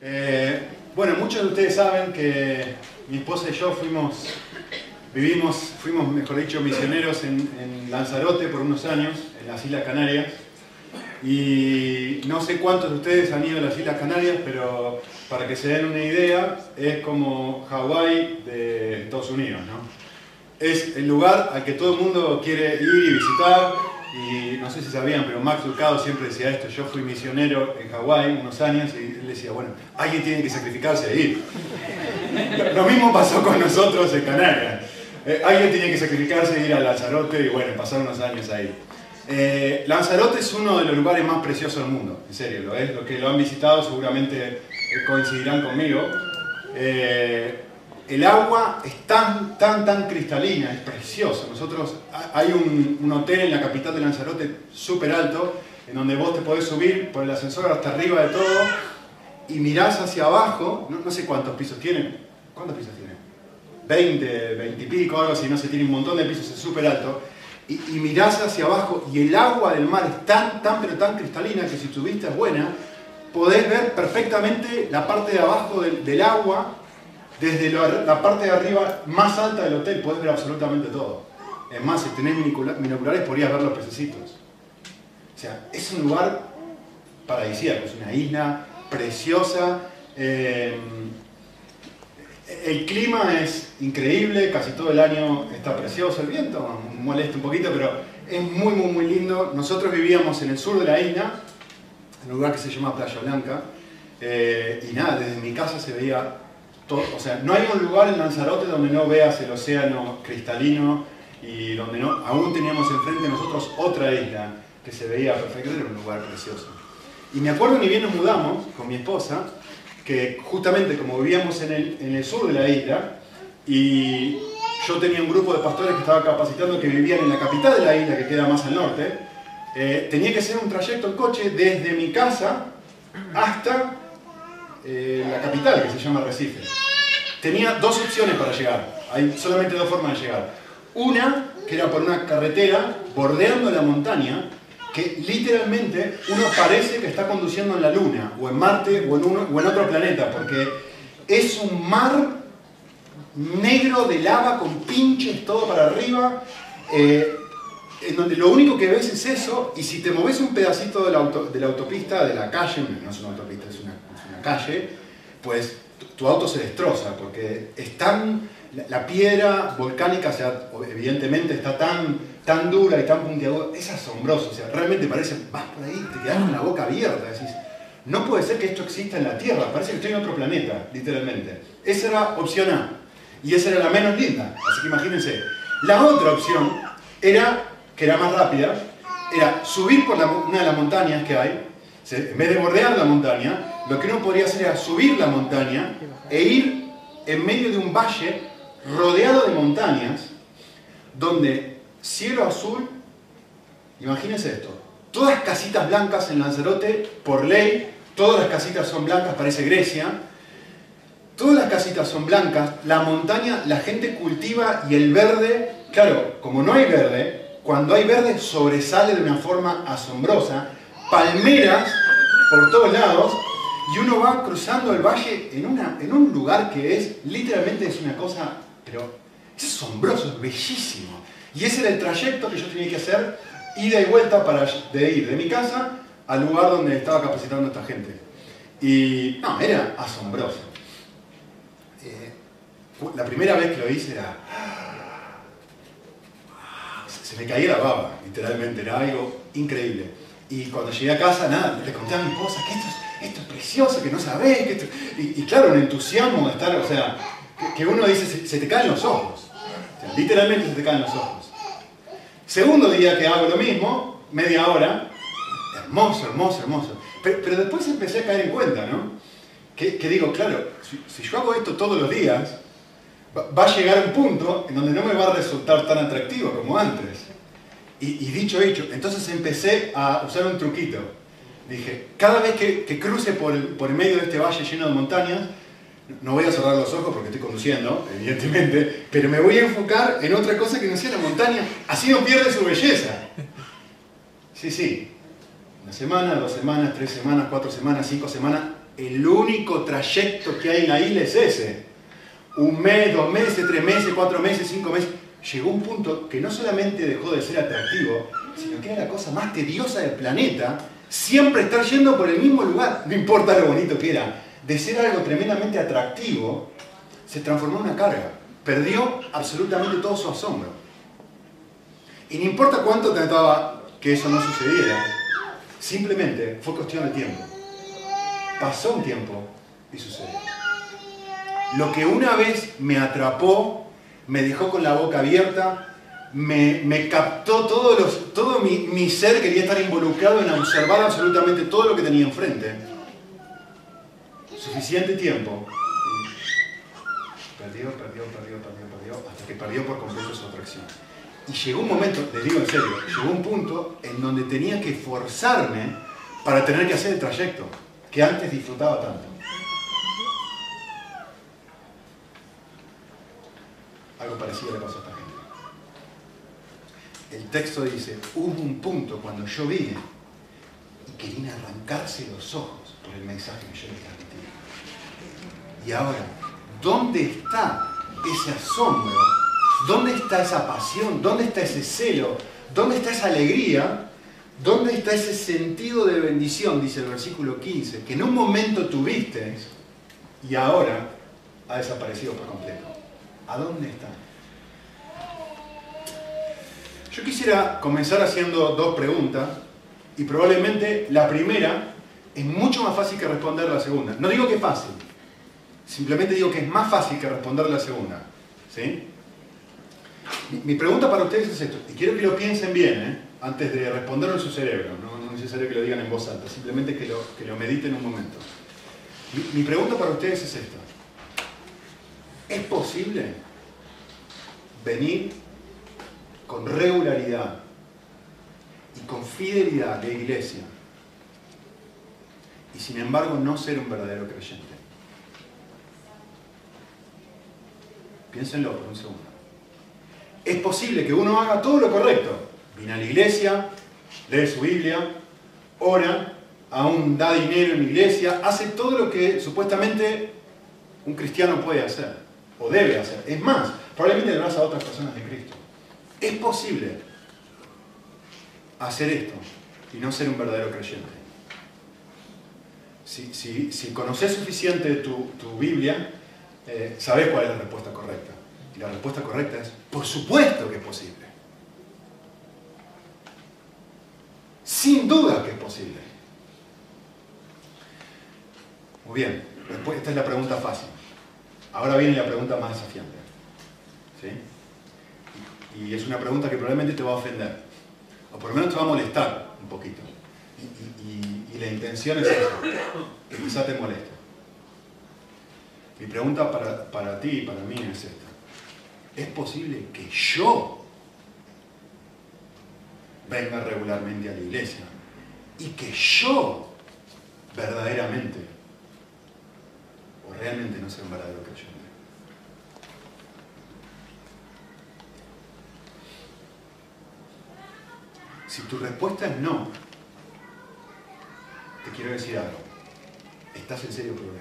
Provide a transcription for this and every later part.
Eh, bueno, muchos de ustedes saben que mi esposa y yo fuimos, vivimos, fuimos, mejor dicho, misioneros en, en Lanzarote por unos años, en las Islas Canarias. Y no sé cuántos de ustedes han ido a las Islas Canarias, pero para que se den una idea, es como Hawái de Estados Unidos, ¿no? Es el lugar al que todo el mundo quiere ir y visitar, y no sé si sabían, pero Max Ducado siempre decía esto, yo fui misionero en Hawái unos años y él decía, bueno, alguien tiene que sacrificarse de ir. Lo mismo pasó con nosotros en Canarias. Eh, alguien tenía que sacrificarse de ir a Lanzarote y bueno, pasar unos años ahí. Eh, Lanzarote es uno de los lugares más preciosos del mundo, en serio, lo es. Los que lo han visitado seguramente coincidirán conmigo. Eh, el agua es tan, tan, tan cristalina, es precioso. Nosotros, hay un, hotel en la capital de Lanzarote súper alto, en donde vos te podés subir por el ascensor hasta arriba de todo y mirás hacia abajo, no, sé cuántos pisos tienen. ¿Cuántos pisos tienen? 20, 20 y pico, algo así, no sé, tiene un montón de pisos, es súper alto y, mirás hacia abajo y el agua del mar es tan, tan, pero tan cristalina que si tu vista es buena, podés ver perfectamente la parte de abajo del agua, desde la, parte de arriba más alta del hotel, podés ver absolutamente todo. Es más, si tenés binocula- binoculares podrías ver los pececitos. O sea, es un lugar paradisíaco, es una isla preciosa. eh, el clima es increíble, casi todo el año está precioso, el viento molesta un poquito, pero es muy, muy, muy lindo. Nosotros vivíamos en el sur de la isla, en un lugar que se llama Playa Blanca, eh, y nada, desde mi casa se veía o sea, no hay un lugar en Lanzarote donde no veas el océano cristalino y donde no, aún teníamos enfrente de nosotros otra isla que se veía perfecto, era un lugar precioso. Y me acuerdo ni bien nos mudamos con mi esposa, que justamente como vivíamos en el, en el sur de la isla, y yo tenía un grupo de pastores que estaba capacitando que vivían en la capital de la isla, que queda más al norte, eh, tenía que hacer un trayecto en coche desde mi casa hasta eh, la capital, que se llama Recife. Tenía dos opciones para llegar, hay solamente dos formas de llegar. Una, que era por una carretera bordeando la montaña, que literalmente uno parece que está conduciendo en la Luna, o en Marte, o en, otro planeta, porque es un mar negro de lava con pinches todo para arriba, eh, en donde lo único que ves es eso, y si te moves un pedacito de la, de la autopista, de la calle, no es una autopista, es una calle, pues tu, auto se destroza, porque es tan, la, piedra volcánica, o sea, evidentemente está tan, tan dura y tan puntiaguda, es asombroso, o sea, realmente parece, vas por ahí, te quedas con la boca abierta, decís, no puede ser que esto exista en la Tierra, parece que estoy en otro planeta, literalmente. Esa era opción A, y esa era la menos linda, así que imagínense. La otra opción era, que era más rápida, era subir por una de las montañas que hay, en vez de bordear la montaña, lo que uno podría hacer era subir la montaña e ir en medio de un valle rodeado de montañas, donde cielo azul, imagínense esto, todas casitas blancas en Lanzarote, por ley, todas las casitas son blancas, parece Grecia, todas las casitas son blancas, la montaña, la gente cultiva y el verde, claro, como no hay verde, cuando hay verde sobresale de una forma asombrosa, palmeras por todos lados, y uno va cruzando el valle en, un lugar que es, literalmente es una cosa, pero es asombroso, es bellísimo. Y ese era el trayecto que yo tenía que hacer, ida y vuelta para de ir de mi casa al lugar donde estaba capacitando a esta gente. Y no, era asombroso. Eh, la primera vez que lo hice era... Se se me caía la baba, literalmente, era algo increíble. Y cuando llegué a casa, nada, le conté a mi esposa que esto es, esto es precioso, que no sabés, que. Y, claro, un entusiasmo de estar, o sea, que, uno dice, se, te caen los ojos. O literalmente se te caen los ojos. Segundo día que hago lo mismo, media hora, hermoso, hermoso, hermoso. Pero, después empecé a caer en cuenta, ¿no? Que, digo, claro, si, si yo hago esto todos los días, va, va a llegar un punto en donde no me va a resultar tan atractivo como antes. Y, y dicho hecho, entonces empecé a usar un truquito. Dije, cada vez que, cruce por por medio de este valle lleno de montañas, no voy a cerrar los ojos porque estoy conduciendo, evidentemente, pero me voy a enfocar en otra cosa que no sea la montaña. Así no pierde su belleza. Sí, sí. Una semana, dos semanas, tres semanas, cuatro semanas, cinco semanas. el único trayecto que hay en la isla es ese. Un mes, dos meses, tres meses, cuatro meses, cinco meses. Llegó un punto que no solamente dejó de ser atractivo, sino que era la cosa más tediosa del planeta, siempre estar yendo por el mismo lugar, no importa lo bonito que era. De ser algo tremendamente atractivo, se transformó en una carga. Perdió absolutamente todo su asombro. Y no importa cuánto trataba que eso no sucediera, simplemente fue cuestión de tiempo. Pasó un tiempo y sucedió. Lo que una vez me atrapó, me dejó con la boca abierta, me, captó todo, los, todo mi, mi, ser, quería estar involucrado en observar absolutamente todo lo que tenía enfrente. Suficiente tiempo. Perdió, perdió, perdió, perdió, perdió, hasta que perdió por completo su atracción. Y llegó un momento, les digo en serio, llegó un punto en donde tenía que forzarme para tener que hacer el trayecto que antes disfrutaba tanto. Algo parecido le pasó a. El texto dice, hubo un punto cuando yo vine y querían arrancarse los ojos por el mensaje que yo les transmití. Y ahora, ¿dónde está ese asombro ¿Dónde está esa pasión? ¿Dónde está ese celo? ¿Dónde está esa alegría? ¿Dónde está ese sentido de bendición? Dice el versículo 15, que en un momento tuviste y ahora ha desaparecido por completo. ¿A dónde está? Yo quisiera comenzar haciendo dos preguntas y probablemente la primera es mucho más fácil que responder la segunda. No digo que es fácil, simplemente digo que es más fácil que responder la segunda. ¿Sí? Mi, pregunta para ustedes es esto, y quiero que lo piensen bien, ¿eh? antes de responderlo en su cerebro, no, es necesario que lo digan en voz alta, simplemente que lo, que lo mediten un momento. Mi, pregunta para ustedes es esta. ¿Es posible venir con regularidad y con fidelidad de iglesia y sin embargo no ser un verdadero creyente? Piénsenlo por un segundo es posible que uno haga todo lo correcto. Viene a la iglesia, lee su Biblia, ora, aún da dinero en la iglesia, hace todo lo que supuestamente un cristiano puede hacer o debe hacer. Es más, probablemente le vas a otras personas de Cristo. Es posible hacer esto y no ser un verdadero creyente. Si, conoces suficiente tu, Biblia, eh, sabes cuál es la respuesta correcta. Y la respuesta correcta es, por supuesto que es posible. Sin duda que es posible. Muy bien, esta es la pregunta fácil. Ahora viene la pregunta más desafiante. ¿Sí? Y es una pregunta que probablemente te va a ofender. O por lo menos te va a molestar un poquito. Y, la intención es esa, que quizá te moleste. Mi pregunta para, para ti y para mí es esta es posible que yo venga regularmente a la iglesia y que yo verdaderamente o realmente no sea un verdadero creyente. Si tu respuesta es no, te quiero decir algo. Estás en serio problema.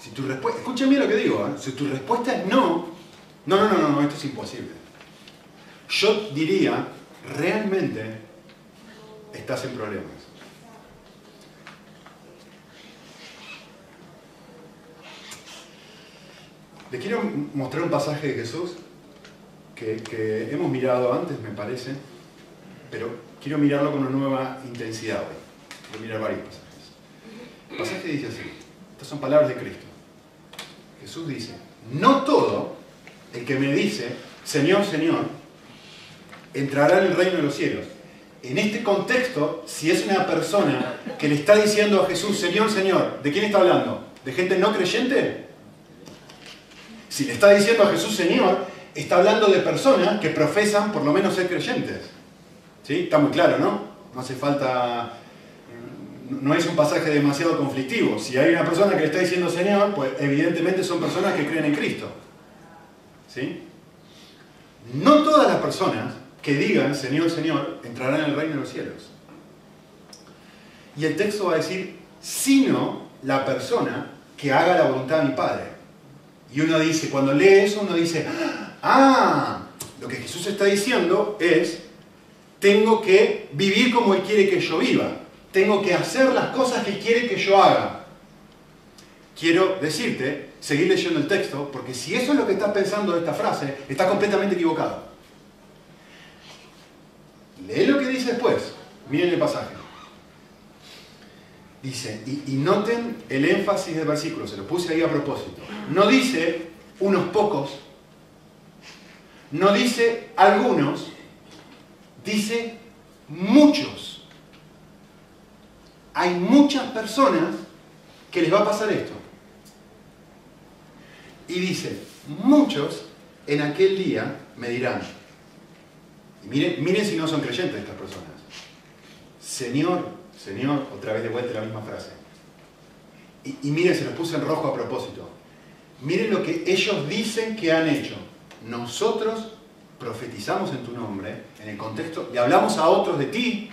Si tu respuesta, lo que digo, ¿eh? si tu respuesta es no, no, no, no, no, esto es imposible. Yo diría, realmente estás en problemas. Le quiero mostrar un pasaje de Jesús que, que, hemos mirado antes, me parece, pero quiero mirarlo con una nueva intensidad hoy. Quiero mirar varios pasajes. El pasaje dice así, estas son palabras de Cristo. Jesús dice, no todo el que me dice, Señor, Señor, entrará en el reino de los cielos. En este contexto, si es una persona que le está diciendo a Jesús, Señor, Señor, ¿de quién está hablando? ¿De gente no creyente? Si le está diciendo a Jesús, Señor, está hablando de personas que profesan por lo menos ser creyentes. ¿Sí? Está muy claro, ¿no? No hace falta no es un pasaje demasiado conflictivo. Si hay una persona que le está diciendo Señor, pues evidentemente son personas que creen en Cristo. ¿Sí? No todas las personas que digan Señor, Señor entrarán en el reino de los cielos. Y el texto va a decir, sino la persona que haga la voluntad de mi Padre. Y uno dice, cuando lee eso, uno dice, ah, lo que Jesús está diciendo es, tengo que vivir como Él quiere que yo viva. Tengo que hacer las cosas que quiere que yo haga. Quiero decirte, seguir leyendo el texto, porque si eso es lo que estás pensando de esta frase, está completamente equivocado. Lee lo que dice después. Miren el pasaje. Dice, y, noten el énfasis del versículo, se lo puse ahí a propósito. No dice unos pocos, no dice algunos, dice muchos. Hay muchas personas que les va a pasar esto. Y dice, muchos en aquel día me dirán, y miren, miren si no son creyentes estas personas, Señor, Señor, otra vez de vuelta la misma frase. Y, miren, se los puse en rojo a propósito. Miren lo que ellos dicen que han hecho. Nosotros profetizamos en tu nombre, en el contexto, le hablamos a otros de ti.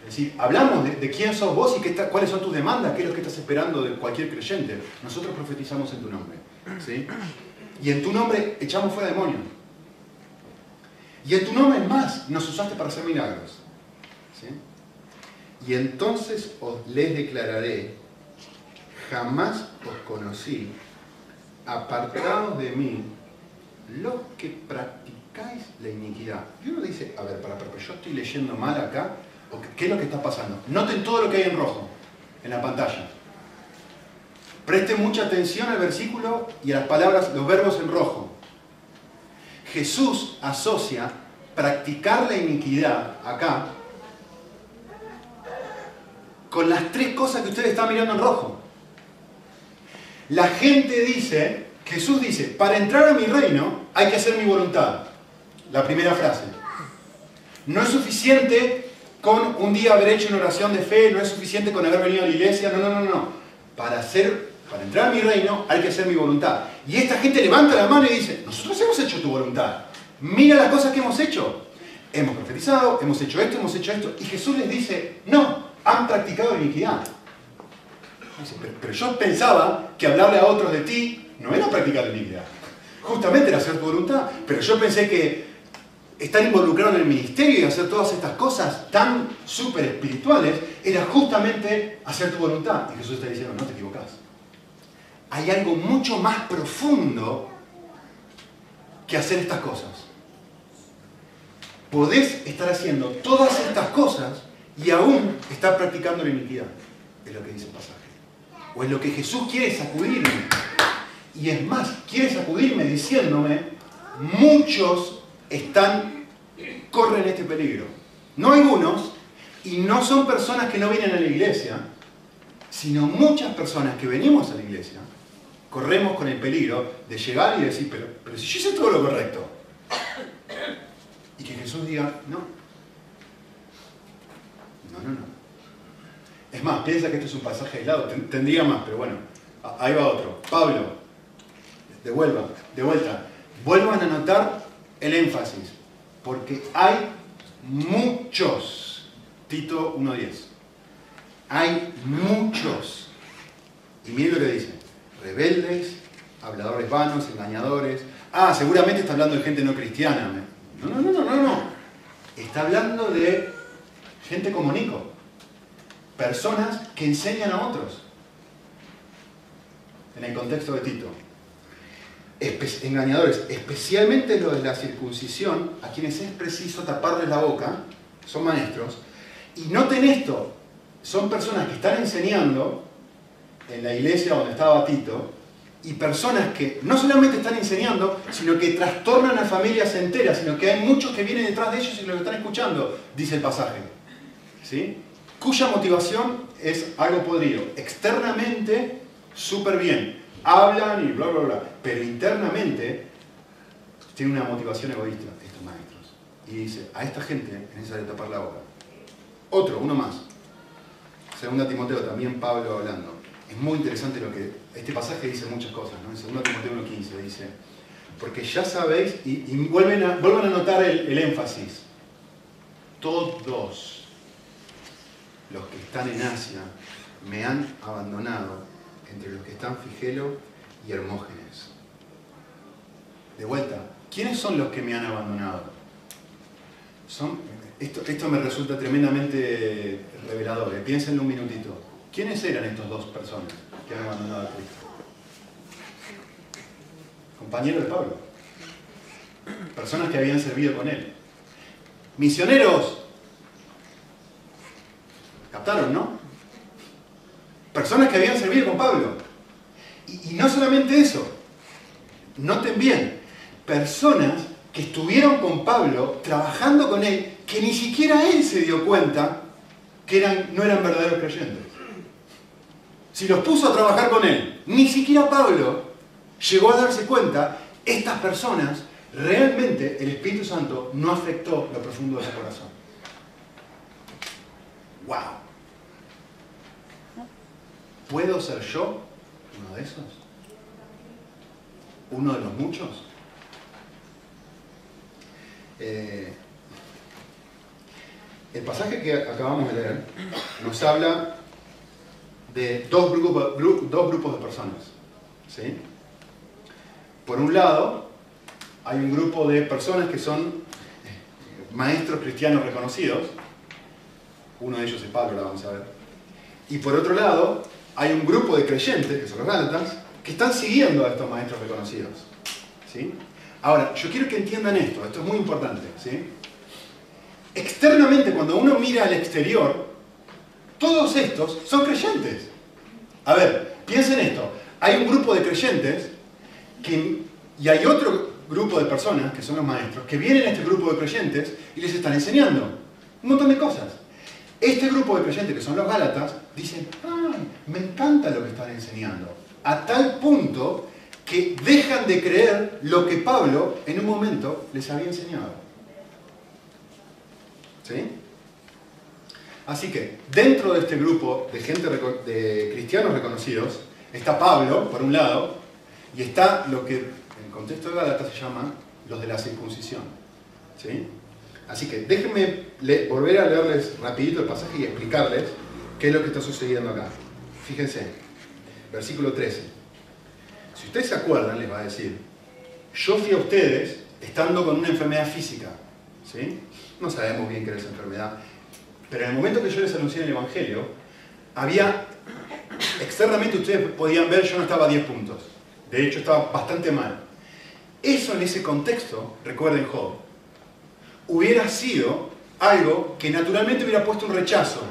Es decir, hablamos de, quién sos vos y qué cuáles son tus demandas, qué es lo que estás esperando de cualquier creyente. Nosotros profetizamos en tu nombre. ¿sí? Y en tu nombre echamos fuera demonios. Y en tu nombre más, nos usaste para hacer milagros. Y entonces os les declararé, jamás os conocí, apartados de mí, los que practicáis la iniquidad. Y uno dice, a ver, para, pero yo estoy leyendo mal acá, ¿qué es lo que está pasando? Noten todo lo que hay en rojo, en la pantalla. Presten mucha atención al versículo y a las palabras, los verbos en rojo. Jesús asocia practicar la iniquidad acá con las tres cosas que ustedes están mirando en rojo. La gente dice, Jesús dice, para entrar a mi reino hay que hacer mi voluntad. La primera frase. No es suficiente con un día haber hecho una oración de fe, no es suficiente con haber venido a la iglesia, no, no, no, no. Para, hacer, para entrar a mi reino hay que hacer mi voluntad. Y esta gente levanta la mano y dice, nosotros hemos hecho tu voluntad. Mira las cosas que hemos hecho. Hemos profetizado, hemos hecho esto, hemos hecho esto. Y Jesús les dice, no, han practicado iniquidad. Pero yo pensaba que hablarle a otros de ti no era practicar iniquidad. Justamente era hacer tu voluntad. Pero yo pensé que estar involucrado en el ministerio y hacer todas estas cosas tan súper espirituales era justamente hacer tu voluntad. Y Jesús está diciendo, no te equivocas. Hay algo mucho más profundo que hacer estas cosas. Podés estar haciendo todas estas cosas y aún está practicando la iniquidad, es lo que dice el pasaje. O es lo que Jesús quiere sacudirme. Y es más, quiere sacudirme diciéndome, muchos están, corren este peligro. No algunos, y no son personas que no vienen a la iglesia, sino muchas personas que venimos a la iglesia, corremos con el peligro de llegar y decir, pero, pero si yo hice todo lo correcto. Y que Jesús diga, no, no, no, no. Es más, piensa que esto es un pasaje aislado, tendría más, pero bueno, ahí va otro. Pablo, devuelva, de vuelta. Vuelvan a notar el énfasis, porque hay muchos. Tito 1.10. Hay muchos. Y miren lo que dice. Rebeldes, habladores vanos, engañadores. Ah, seguramente está hablando de gente no cristiana. No, no, no, no, no, no. Está hablando de gente como Nico, personas que enseñan a otros, en el contexto de Tito. engañadores, especialmente los de la circuncisión, a quienes es preciso taparles la boca, son maestros, y noten esto, son personas que están enseñando en la iglesia donde estaba Tito, y personas que no solamente están enseñando, sino que trastornan a familias enteras, sino que hay muchos que vienen detrás de ellos y los están escuchando, dice el pasaje. ¿sí? Cuya motivación es algo podrido. Externamente, súper bien. Hablan y bla, bla, bla. Pero internamente, tiene una motivación egoísta, estos maestros. Y dice, a esta gente es necesario tapar la boca. Otro, uno más. Segunda Timoteo, también Pablo hablando. Es muy interesante lo que... Este pasaje dice muchas cosas, ¿no? En Segunda Timoteo 1.15 dice, porque ya sabéis, y, vuelven, a, vuelvan a notar el, el énfasis, todos los que están en Asia me han abandonado entre los que están Figelo y Hermógenes. De vuelta, ¿quiénes son los que me han abandonado? Son, esto, esto me resulta tremendamente revelador. ¿eh? Piénsenlo un minutito. ¿Quiénes eran estas dos personas que han abandonado a Cristo? Compañeros de Pablo. Personas que habían servido con él. Misioneros. ¿Captaron, no? Personas que habían servido con Pablo. Y, no solamente eso. Noten bien, personas que estuvieron con Pablo, trabajando con él, que ni siquiera él se dio cuenta que no eran verdaderos creyentes. Si los puso a trabajar con él, ni siquiera Pablo llegó a darse cuenta, estas personas, realmente el Espíritu Santo no afectó lo profundo de su corazón. ¡Wow! ¿Puedo ser yo uno de esos? ¿Uno de los muchos? Eh, el pasaje que acabamos de leer nos habla de dos grupos, dos grupos de personas. ¿sí? Por un lado, hay un grupo de personas que son maestros cristianos reconocidos. Uno de ellos es Pablo, la vamos a ver. Y por otro lado, hay un grupo de creyentes, que son los Gálatas, que están siguiendo a estos maestros reconocidos. ¿sí? Ahora, yo quiero que entiendan esto, esto es muy importante. ¿sí? Externamente, cuando uno mira al exterior, todos estos son creyentes. A ver, piensen esto. Hay un grupo de creyentes que, y hay otro grupo de personas, que son los maestros, que vienen a este grupo de creyentes y les están enseñando un montón de cosas. Este grupo de creyentes, que son los Gálatas, dicen, ¡ay! Me encanta lo que están enseñando. A tal punto que dejan de creer lo que Pablo en un momento les había enseñado. ¿Sí? Así que dentro de este grupo de gente de cristianos reconocidos está Pablo, por un lado, y está lo que en el contexto de Gálatas se llama los de la circuncisión. ¿Sí? Así que déjenme volver a leerles rapidito el pasaje y explicarles qué es lo que está sucediendo acá. Fíjense, versículo 13. Si ustedes se acuerdan, les va a decir, yo fui a ustedes estando con una enfermedad física. ¿sí? No sabemos bien qué era esa enfermedad. Pero en el momento que yo les anuncié el Evangelio, había, externamente ustedes podían ver, yo no estaba a 10 puntos. De hecho, estaba bastante mal. Eso en ese contexto, recuerden Job, hubiera sido algo que naturalmente hubiera puesto un rechazo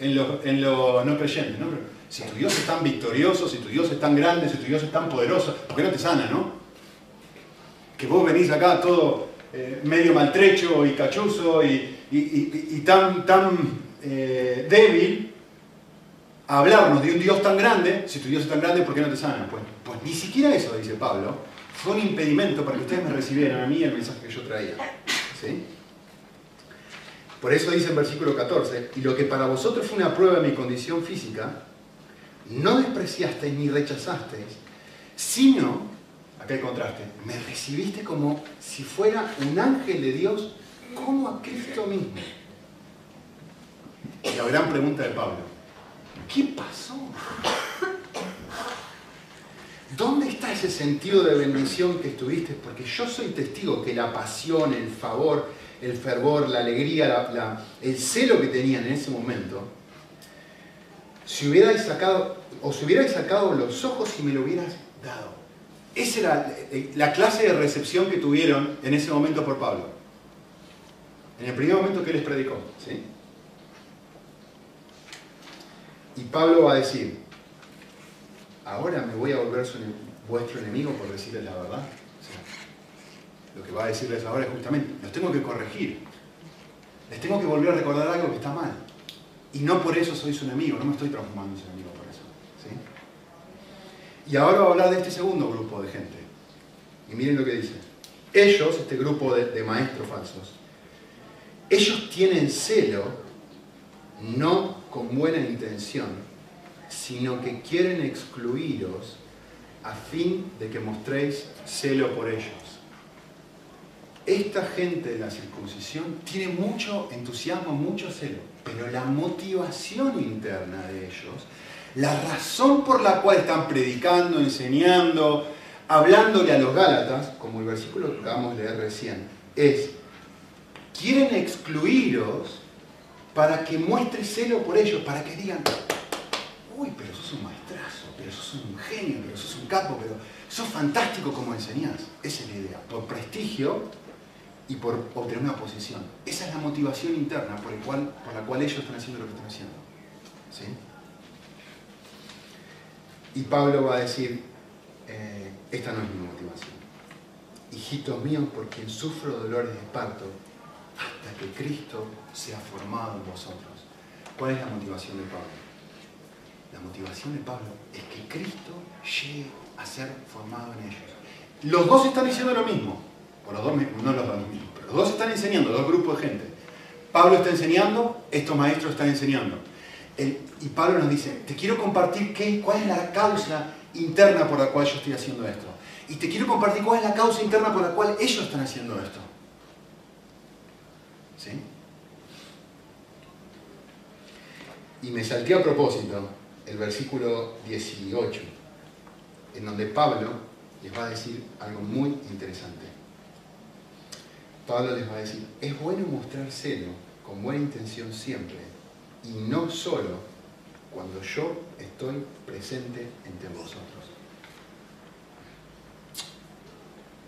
en los en lo no creyentes. ¿no? Si tu Dios es tan victorioso, si tu Dios es tan grande, si tu Dios es tan poderoso, ¿por qué no te sana, no? Que vos venís acá todo eh, medio maltrecho y cachuzo y, tan, tan eh, débil a hablarnos de un Dios tan grande, si tu Dios es tan grande, ¿por qué no te sana? Pues, pues ni siquiera eso, dice Pablo, fue un impedimento para que ustedes me recibieran a mí el mensaje que yo traía. ¿Sí? Por eso dice en versículo 14, y lo que para vosotros fue una prueba de mi condición física, no despreciasteis ni rechazasteis, sino, acá el contraste, me recibiste como si fuera un ángel de Dios, como a Cristo mismo. Y la gran pregunta de Pablo, ¿qué pasó? ¿Dónde está ese sentido de bendición que estuviste? Porque yo soy testigo que la pasión, el favor, el fervor, la alegría, el celo que tenían en ese momento, si hubierais sacado, os hubierais sacado los ojos y me lo hubieras dado. Esa era la clase de recepción que tuvieron en ese momento por Pablo. En el primer momento que les predicó. ¿sí? Y Pablo va a decir, ahora me voy a volver vuestro enemigo por decirles la verdad lo que va a decirles ahora es justamente, los tengo que corregir. Les tengo que volver a recordar algo que está mal. Y no por eso soy su enemigo, no me estoy transformando en su enemigo por eso. Y ahora voy a hablar de este segundo grupo de gente. Y miren lo que dice. Ellos, este grupo de, de maestros falsos, ellos tienen celo no con buena intención, sino que quieren excluiros a fin de que mostréis celo por ellos. Esta gente de la circuncisión tiene mucho entusiasmo, mucho celo, pero la motivación interna de ellos, la razón por la cual están predicando, enseñando, hablándole a los Gálatas, como el versículo que acabamos de leer recién, es, quieren excluiros para que muestre celo por ellos, para que digan, uy, pero sos un maestrazo, pero sos un genio, pero sos un capo, pero sos fantástico como enseñás. Esa es la idea, por prestigio y por obtener una posición. Esa es la motivación interna por, la cual ellos están haciendo lo que están haciendo. ¿Sí? Y Pablo va a decir, eh, esta no es mi motivación. Hijitos míos, por quien sufro dolores de parto, hasta que Cristo sea formado en vosotros. ¿Cuál es la motivación de Pablo? La motivación de Pablo es que Cristo llegue a ser formado en ellos. Los dos están diciendo lo mismo. O los dos, los dos mismos, pero los dos están enseñando, dos grupos de gente. Pablo está enseñando, estos maestros están enseñando. y Pablo nos dice, te quiero compartir qué, cuál es la causa interna por la cual yo estoy haciendo esto. Y te quiero compartir cuál es la causa interna por la cual ellos están haciendo esto. ¿Sí? Y me salté a propósito el versículo 18, en donde Pablo les va a decir algo muy interesante. Pablo les va a decir, es bueno mostrar celo con buena intención siempre, y no solo cuando yo estoy presente entre vosotros.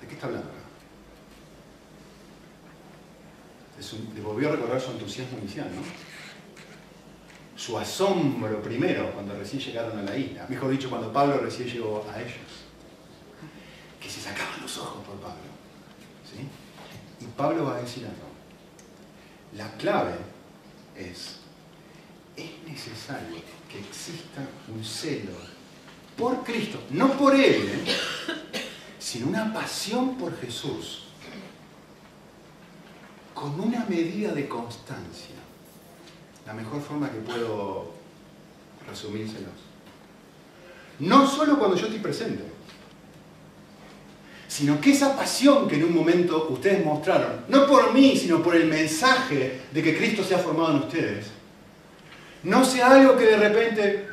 ¿De qué está hablando acá? le volvió a recordar su entusiasmo inicial, ¿no? Su asombro primero cuando recién llegaron a la isla. Mejor dicho, cuando Pablo recién llegó a ellos. Que se sacaban los ojos por Pablo. ¿sí? Y Pablo va a decir algo. La clave es, es necesario que exista un celo por Cristo, no por Él, ¿eh? sino una pasión por Jesús con una medida de constancia. La mejor forma que puedo resumírselos. No solo cuando yo estoy presente, sino que esa pasión que en un momento ustedes mostraron, no por mí, sino por el mensaje de que Cristo se ha formado en ustedes, no sea algo que de repente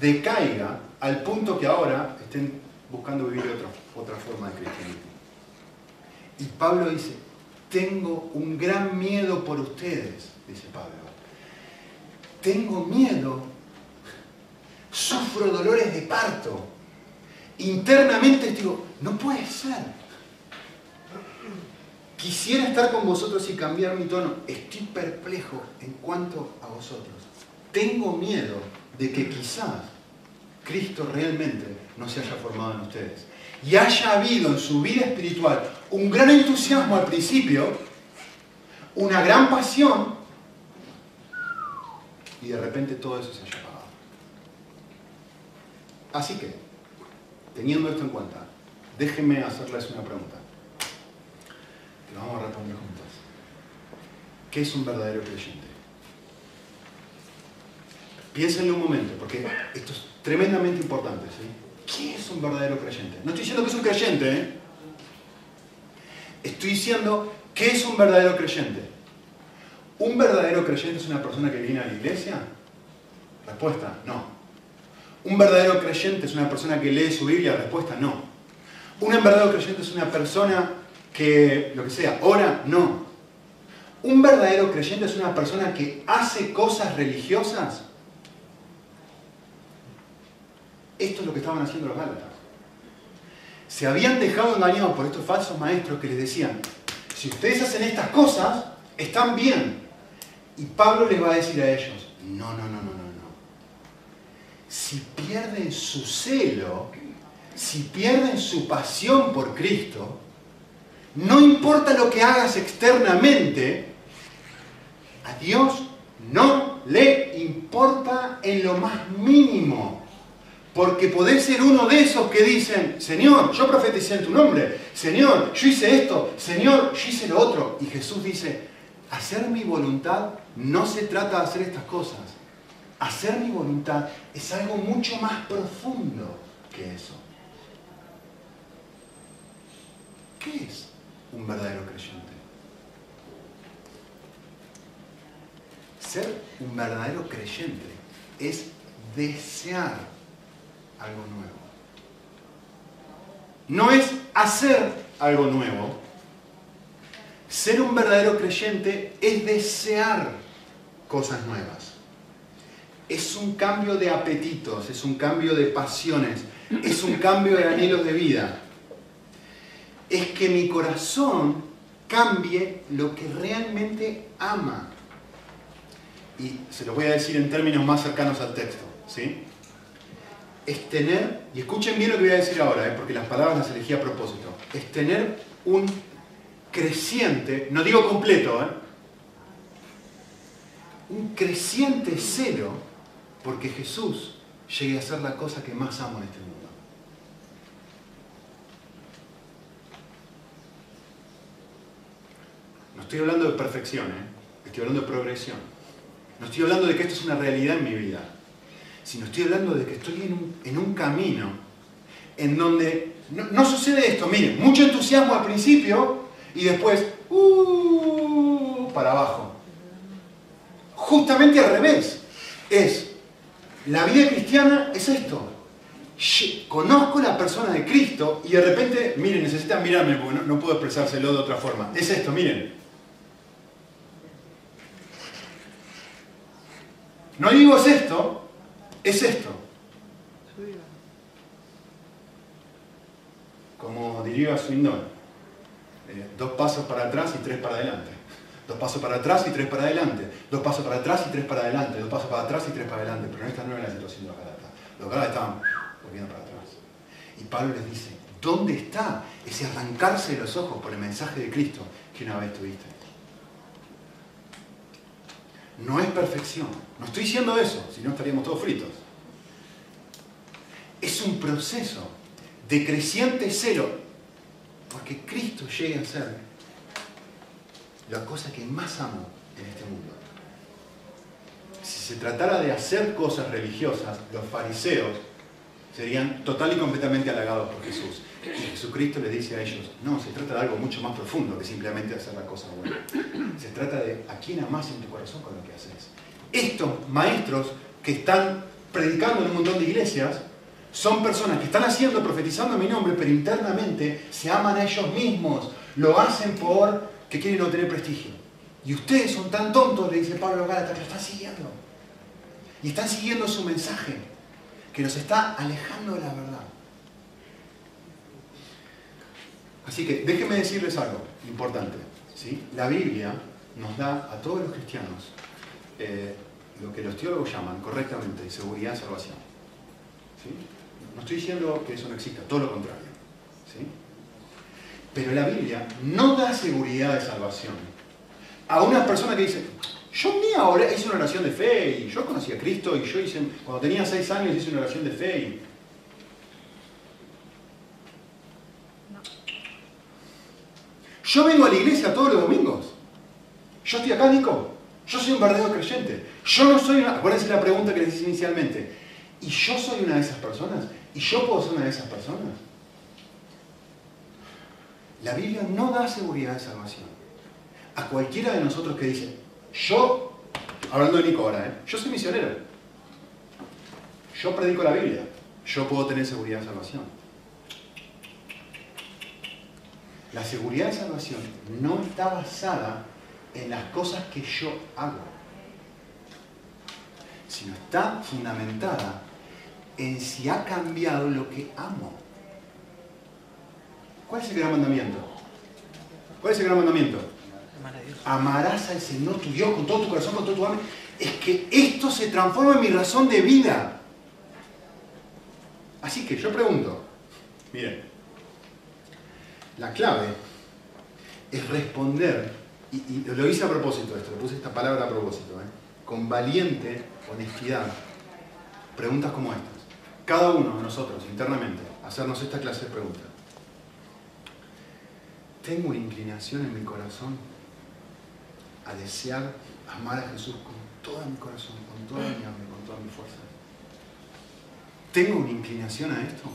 decaiga al punto que ahora estén buscando vivir otra, otra forma de cristianismo. Y Pablo dice, tengo un gran miedo por ustedes, dice Pablo. Tengo miedo, sufro dolores de parto. Internamente digo, no puede ser. Quisiera estar con vosotros y cambiar mi tono. Estoy perplejo en cuanto a vosotros. Tengo miedo de que quizás Cristo realmente no se haya formado en ustedes y haya habido en su vida espiritual un gran entusiasmo al principio, una gran pasión, y de repente todo eso se haya apagado. Así que, teniendo esto en cuenta, déjenme hacerles una pregunta, que vamos a responder juntos. ¿Qué es un verdadero creyente? Piénsenlo un momento, porque esto es tremendamente importante. ¿sí? ¿Qué es un verdadero creyente? No estoy diciendo que es un creyente, ¿eh? Estoy diciendo ¿qué es un verdadero creyente? ¿Un verdadero creyente es una persona que viene a la iglesia? Respuesta, no. ¿Un verdadero creyente es una persona que lee su Biblia? Respuesta, no. ¿Un verdadero creyente es una persona que, lo que sea, ora? No. ¿Un verdadero creyente es una persona que hace cosas religiosas? Esto es lo que estaban haciendo los Gálatas. Se habían dejado engañados por estos falsos maestros que les decían, si ustedes hacen estas cosas, están bien. Y Pablo les va a decir a ellos, no, no, no, no, no, no. Si pierden su celo, si pierden su pasión por Cristo, no importa lo que hagas externamente, a Dios no le importa en lo más mínimo. Porque podés ser uno de esos que dicen, Señor, yo profeticé en tu nombre, Señor, yo hice esto, Señor, yo hice lo otro. Y Jesús dice, hacer mi voluntad no se trata de hacer estas cosas. Hacer mi voluntad es algo mucho más profundo que eso. ¿Qué es un verdadero creyente? Ser un verdadero creyente es desear algo nuevo. No es hacer algo nuevo. Ser un verdadero creyente es desear cosas nuevas. Es un cambio de apetitos, es un cambio de pasiones, es un cambio de anhelos de vida. Es que mi corazón cambie lo que realmente ama. Y se lo voy a decir en términos más cercanos al texto. ¿sí? Es tener, y escuchen bien lo que voy a decir ahora, ¿eh? porque las palabras las elegí a propósito, es tener un creciente, no digo completo, ¿eh? un creciente celo porque Jesús llegue a ser la cosa que más amo en este mundo. No estoy hablando de perfección, ¿eh? estoy hablando de progresión. No estoy hablando de que esto es una realidad en mi vida, sino estoy hablando de que estoy en un, camino en donde no, sucede esto. Miren, mucho entusiasmo al principio y después, uh, para abajo. Justamente al revés. Es, la vida cristiana es esto. Conozco la persona de Cristo y de repente, miren, necesitan mirarme porque no puedo expresárselo de otra forma. Es esto, miren. No digo es esto, es esto. Como diría Swindon, eh, dos pasos para atrás y tres para adelante. Dos pasos para atrás y tres para adelante. Dos pasos para atrás y tres para adelante. Dos pasos para atrás y tres para adelante. Pero esta no era la situación de los Galatas. Los Galatas estaban volviendo para atrás. Y Pablo les dice, ¿dónde está ese arrancarse de los ojos por el mensaje de Cristo que una vez tuviste? No es perfección. No estoy diciendo eso, si no estaríamos todos fritos. Es un proceso de creciente cero, porque Cristo llegue a ser la cosa que más amo en este mundo. Si se tratara de hacer cosas religiosas, los fariseos serían total y completamente halagados por Jesús. Jesucristo le dice a ellos, no, se trata de algo mucho más profundo que simplemente hacer la cosa buena. Se trata de a quién amas en tu corazón con lo que haces. Estos maestros que están predicando en un montón de iglesias son personas que están haciendo, profetizando mi nombre, pero internamente se aman a ellos mismos. Lo hacen por que quieren obtener prestigio. Y ustedes son tan tontos, le dice Pablo Gálatas, lo están siguiendo. Y están siguiendo su mensaje, que nos está alejando de la verdad. Así que déjenme decirles algo importante. ¿sí? La Biblia nos da a todos los cristianos eh, lo que los teólogos llaman correctamente seguridad y salvación. No estoy diciendo que eso no exista, todo lo contrario. Pero la Biblia no da seguridad de salvación a una persona que dice, yo ni ahora hice una oración de fe y yo conocí a Cristo y yo hice, cuando tenía seis años hice una oración de fe y Yo vengo a la iglesia todos los domingos. Yo estoy acá, Nico. Yo soy un verdadero creyente. Yo no soy una... Acuérdense la pregunta que les hice inicialmente. ¿Y yo soy una de esas personas? ¿Y yo puedo ser una de esas personas? La Biblia no da seguridad de salvación. A cualquiera de nosotros que dice, yo, hablando de Nico ahora, ¿eh? yo soy misionero. Yo predico la Biblia. Yo puedo tener seguridad de salvación. La seguridad de salvación no está basada en las cosas que yo hago, sino está fundamentada en si ha cambiado lo que amo. ¿Cuál es el gran mandamiento? ¿Cuál es el gran mandamiento? Amarás al Señor tu Dios con todo tu corazón, con todo tu alma. Es que esto se transforma en mi razón de vida. Así que yo pregunto, miren, la clave es responder, y, lo hice a propósito esto, le puse esta palabra a propósito, ¿eh? con valiente honestidad, preguntas como estas. Cada uno de nosotros internamente, hacernos esta clase de preguntas. ¿Tengo una inclinación en mi corazón a desear amar a Jesús con todo mi corazón, con toda mi alma, con toda mi fuerza? ¿Tengo una inclinación a esto?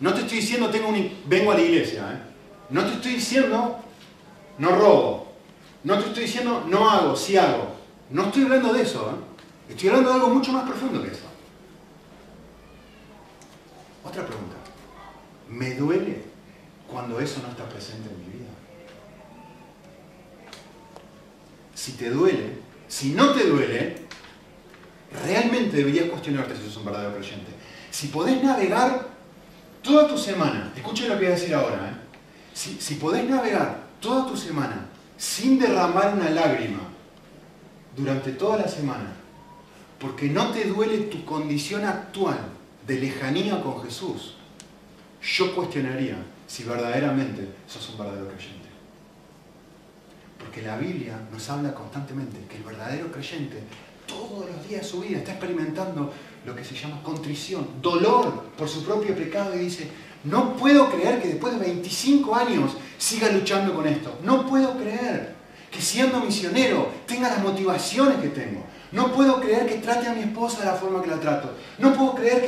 No te estoy diciendo tengo un, vengo a la iglesia. ¿eh? No te estoy diciendo no robo. No te estoy diciendo no hago, sí hago. No estoy hablando de eso. ¿eh? Estoy hablando de algo mucho más profundo que eso. Otra pregunta. ¿Me duele cuando eso no está presente en mi vida? Si te duele, si no te duele, realmente deberías cuestionarte si sos un verdadero creyente. Si podés navegar toda tu semana, escuchen lo que voy a decir ahora, ¿eh? si, si podés navegar toda tu semana sin derramar una lágrima durante toda la semana, porque no te duele tu condición actual de lejanía con Jesús, yo cuestionaría si verdaderamente sos un verdadero creyente. Porque la Biblia nos habla constantemente que el verdadero creyente todos los días de su vida está experimentando lo que se llama contrición, dolor por su propio pecado y dice, no puedo creer que después de 25 años siga luchando con esto. No puedo creer que siendo misionero tenga las motivaciones que tengo. No puedo creer que trate a mi esposa de la forma que la trato. No puedo creer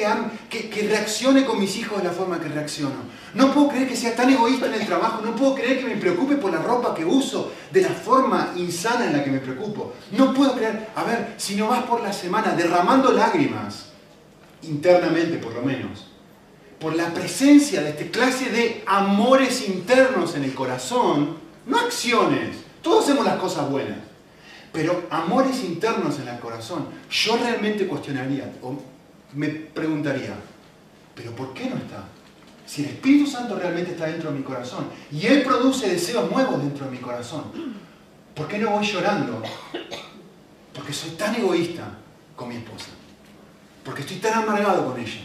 que, reaccione con mis hijos de la forma que reacciono. No puedo creer que sea tan egoísta en el trabajo. No puedo creer que me preocupe por la ropa que uso de la forma insana en la que me preocupo. No puedo creer, a ver, si no vas por la semana derramando lágrimas, internamente por lo menos, por la presencia de esta clase de amores internos en el corazón, no acciones, todos hacemos las cosas buenas, pero amores internos en el corazón, yo realmente cuestionaría o me preguntaría, ¿pero por qué no está? Si el Espíritu Santo realmente está dentro de mi corazón y Él produce deseos nuevos dentro de mi corazón, ¿por qué no voy llorando? Porque soy tan egoísta con mi esposa, porque estoy tan amargado con ella,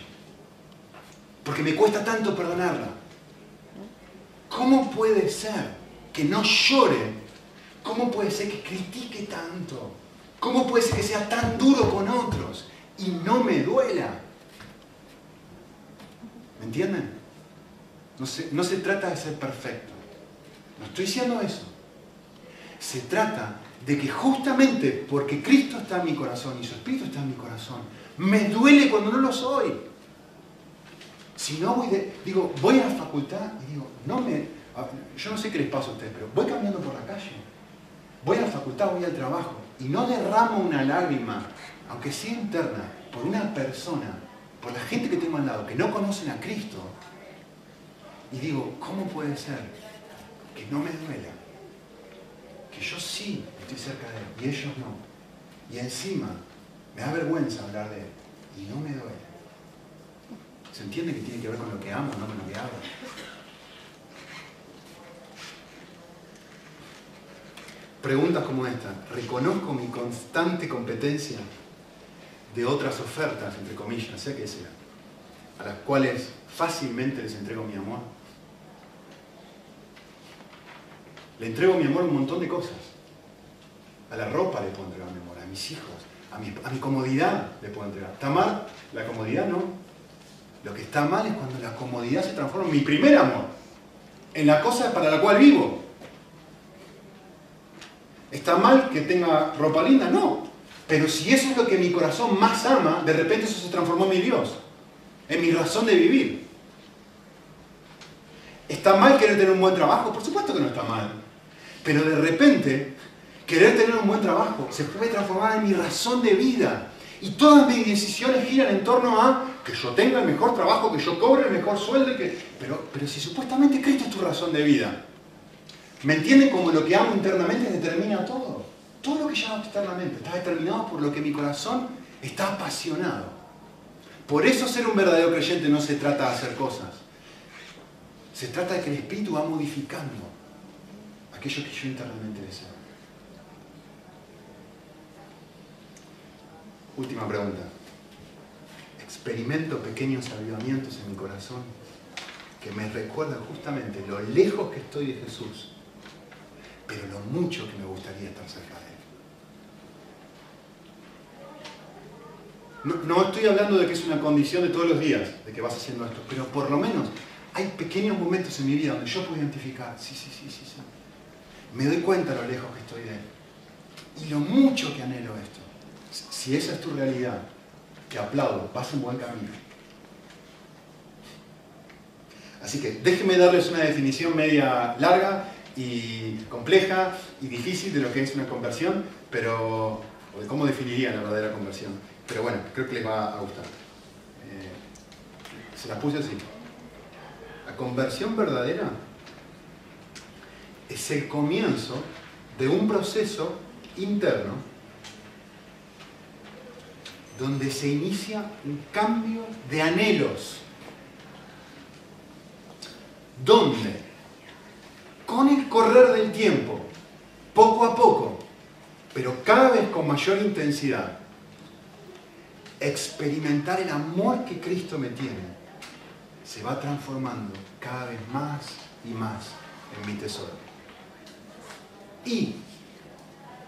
porque me cuesta tanto perdonarla. ¿Cómo puede ser que no llore ¿Cómo puede ser que critique tanto? ¿Cómo puede ser que sea tan duro con otros y no me duela? ¿Me entienden? No se, no se trata de ser perfecto. No estoy diciendo eso. Se trata de que justamente porque Cristo está en mi corazón y su Espíritu está en mi corazón, me duele cuando no lo soy. Si no voy de, digo, voy a la facultad y digo, no me, yo no sé qué les pasa a ustedes, pero voy caminando por la calle voy a la facultad, voy al trabajo y no derramo una lágrima, aunque sea interna, por una persona, por la gente que tengo al lado, que no conocen a Cristo, y digo, ¿cómo puede ser que no me duela? Que yo sí estoy cerca de Él y ellos no. Y encima me da vergüenza hablar de Él y no me duele. ¿Se entiende que tiene que ver con lo que amo, no con lo que hago? Preguntas como esta. Reconozco mi constante competencia de otras ofertas, entre comillas, sea que sea, a las cuales fácilmente les entrego mi amor. Le entrego mi amor a un montón de cosas. A la ropa le puedo entregar mi amor, a mis hijos, a mi, a mi comodidad le puedo entregar. ¿Está mal? La comodidad no. Lo que está mal es cuando la comodidad se transforma en mi primer amor, en la cosa para la cual vivo. ¿Está mal que tenga ropa linda? No. Pero si eso es lo que mi corazón más ama, de repente eso se transformó en mi Dios, en mi razón de vivir. ¿Está mal querer tener un buen trabajo? Por supuesto que no está mal. Pero de repente, querer tener un buen trabajo se puede transformar en mi razón de vida. Y todas mis decisiones giran en torno a que yo tenga el mejor trabajo, que yo cobre el mejor sueldo. Que... Pero, pero si supuestamente Cristo es tu razón de vida, ¿Me entienden como lo que amo internamente determina todo? Todo lo que yo amo externamente está determinado por lo que mi corazón está apasionado. Por eso ser un verdadero creyente no se trata de hacer cosas. Se trata de que el Espíritu va modificando aquello que yo internamente deseo. Última pregunta. Experimento pequeños avivamientos en mi corazón que me recuerdan justamente lo lejos que estoy de Jesús pero lo mucho que me gustaría estar cerca de Él. No, estoy hablando de que es una condición de todos los días, de que vas haciendo esto, pero por lo menos hay pequeños momentos en mi vida donde yo puedo identificar, sí, sí, sí, sí, sí. Me doy cuenta lo lejos que estoy de Él. Y lo mucho que anhelo esto. Si esa es tu realidad, te aplaudo, vas un buen camino. Así que déjenme darles una definición media larga y compleja y difícil de lo que es una conversión, pero o de cómo definiría la verdadera conversión. Pero bueno, creo que les va a gustar. Eh, se la puse así. La conversión verdadera es el comienzo de un proceso interno donde se inicia un cambio de anhelos, donde con el correr del tiempo, poco a poco, pero cada vez con mayor intensidad, experimentar el amor que Cristo me tiene se va transformando cada vez más y más en mi tesoro. Y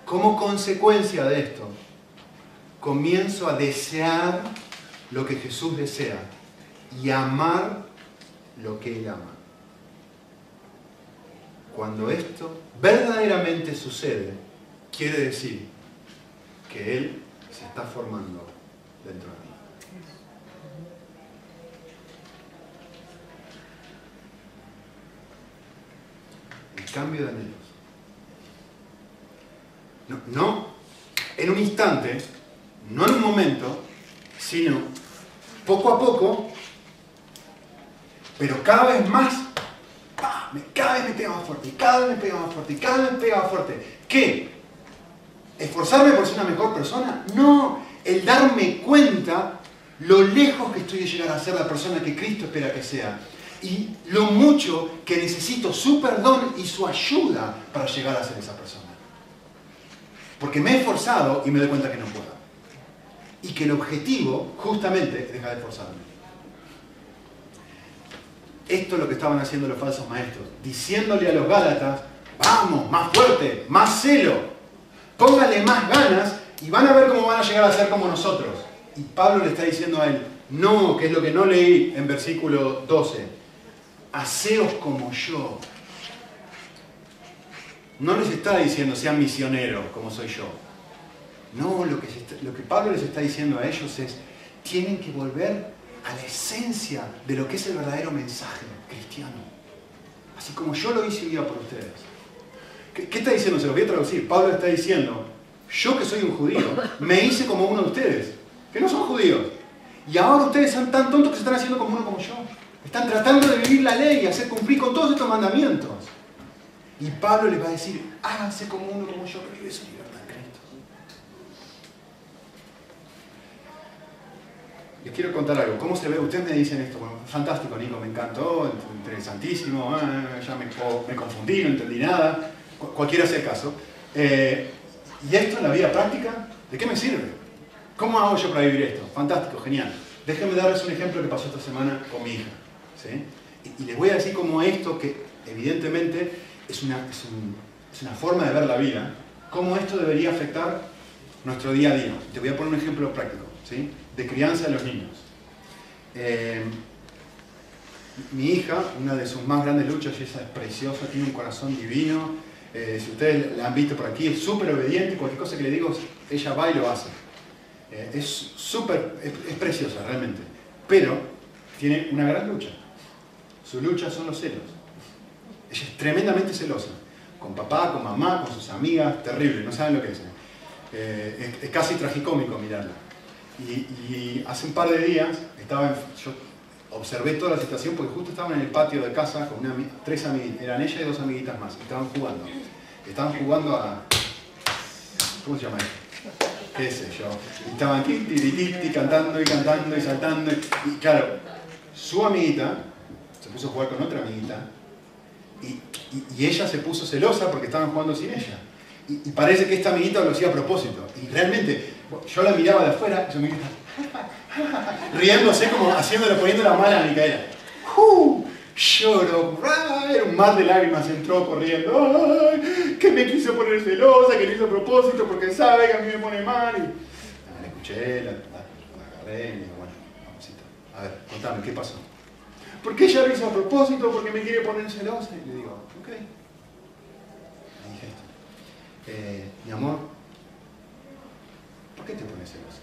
como consecuencia de esto, comienzo a desear lo que Jesús desea y amar lo que Él ama. Cuando esto verdaderamente sucede, quiere decir que Él se está formando dentro de mí. El cambio de anhelos. No, no en un instante, no en un momento, sino poco a poco, pero cada vez más, cada vez me pega más fuerte, cada vez me pega más fuerte, cada vez me pega más fuerte. ¿Qué? ¿Esforzarme por ser una mejor persona? No, el darme cuenta lo lejos que estoy de llegar a ser la persona que Cristo espera que sea y lo mucho que necesito su perdón y su ayuda para llegar a ser esa persona. Porque me he esforzado y me doy cuenta que no puedo. Y que el objetivo justamente es dejar de esforzarme. Esto es lo que estaban haciendo los falsos maestros, diciéndole a los Gálatas, vamos, más fuerte, más celo, póngale más ganas y van a ver cómo van a llegar a ser como nosotros. Y Pablo le está diciendo a él, no, que es lo que no leí en versículo 12, haceos como yo. No les está diciendo sean misioneros como soy yo. No, lo que, lo que Pablo les está diciendo a ellos es, tienen que volver a la esencia de lo que es el verdadero mensaje cristiano. Así como yo lo hice y iba por ustedes. ¿Qué, ¿Qué, está diciendo? Se lo voy a traducir. Pablo está diciendo, yo que soy un judío, me hice como uno de ustedes, que no son judíos. Y ahora ustedes son tan tontos que se están haciendo como uno como yo. Están tratando de vivir la ley y hacer cumplir con todos estos mandamientos. Y Pablo les va a decir, háganse como uno como yo, que vive su libertad en Cristo. Les quiero contar algo. ¿Cómo se ve? Ustedes me dicen esto. Bueno, fantástico, Nico, me encantó, interesantísimo. Ah, ya me, me, confundí, no entendí nada. Cualquiera sea el caso. Eh, ¿Y esto en la vida práctica? ¿De qué me sirve? ¿Cómo hago yo para vivir esto? Fantástico, genial. Déjenme darles un ejemplo que pasó esta semana con mi hija. ¿sí? Y, y, les voy a decir cómo esto, que evidentemente es una, es, un, es una, forma de ver la vida, cómo esto debería afectar nuestro día a día. Te voy a poner un ejemplo práctico, ¿sí? De crianza de los niños. Eh, mi hija, una de sus más grandes luchas, y esa es preciosa, tiene un corazón divino, eh, si ustedes la han visto por aquí, es súper obediente, cualquier cosa que le digo, ella va y lo hace. Eh, es súper, es, preciosa realmente. Pero tiene una gran lucha. Su lucha son los celos. Ella es tremendamente celosa. Con papá, con mamá, con sus amigas, terrible, no saben lo que es. Es, es, casi tragicómico mirarla. Y, hace un par de días estaba en, yo observé toda la situación porque justo estaban en el patio de casa con una, tres amiguitas, eran ella y dos amiguitas más, estaban jugando. Estaban jugando a... ¿Cómo se llama esto? qué sé yo. Y estaban tirititi, cantando y cantando y saltando. Y claro, su amiguita se puso a jugar con otra amiguita y, y, ella se puso celosa porque estaban jugando sin ella. Y, parece que esta amiguita lo hacía a propósito. Y realmente, yo la miraba de afuera y su amiguita riéndose como haciéndole, poniendo la mala a Micaela. ¡Uh! Lloro, era un mar de lágrimas, entró corriendo, ¡ay! que me quiso poner celosa, que lo hizo a propósito porque sabe que a mí me pone mal. Y, ah, la escuché, la, agarré y digo, bueno, mamacita, a ver, contame, ¿qué pasó? Porque ella lo hizo a propósito, porque me quiere poner celosa. Y le digo, ok. Le dije esto. Eh, mi amor, ¿por qué te pones celosa?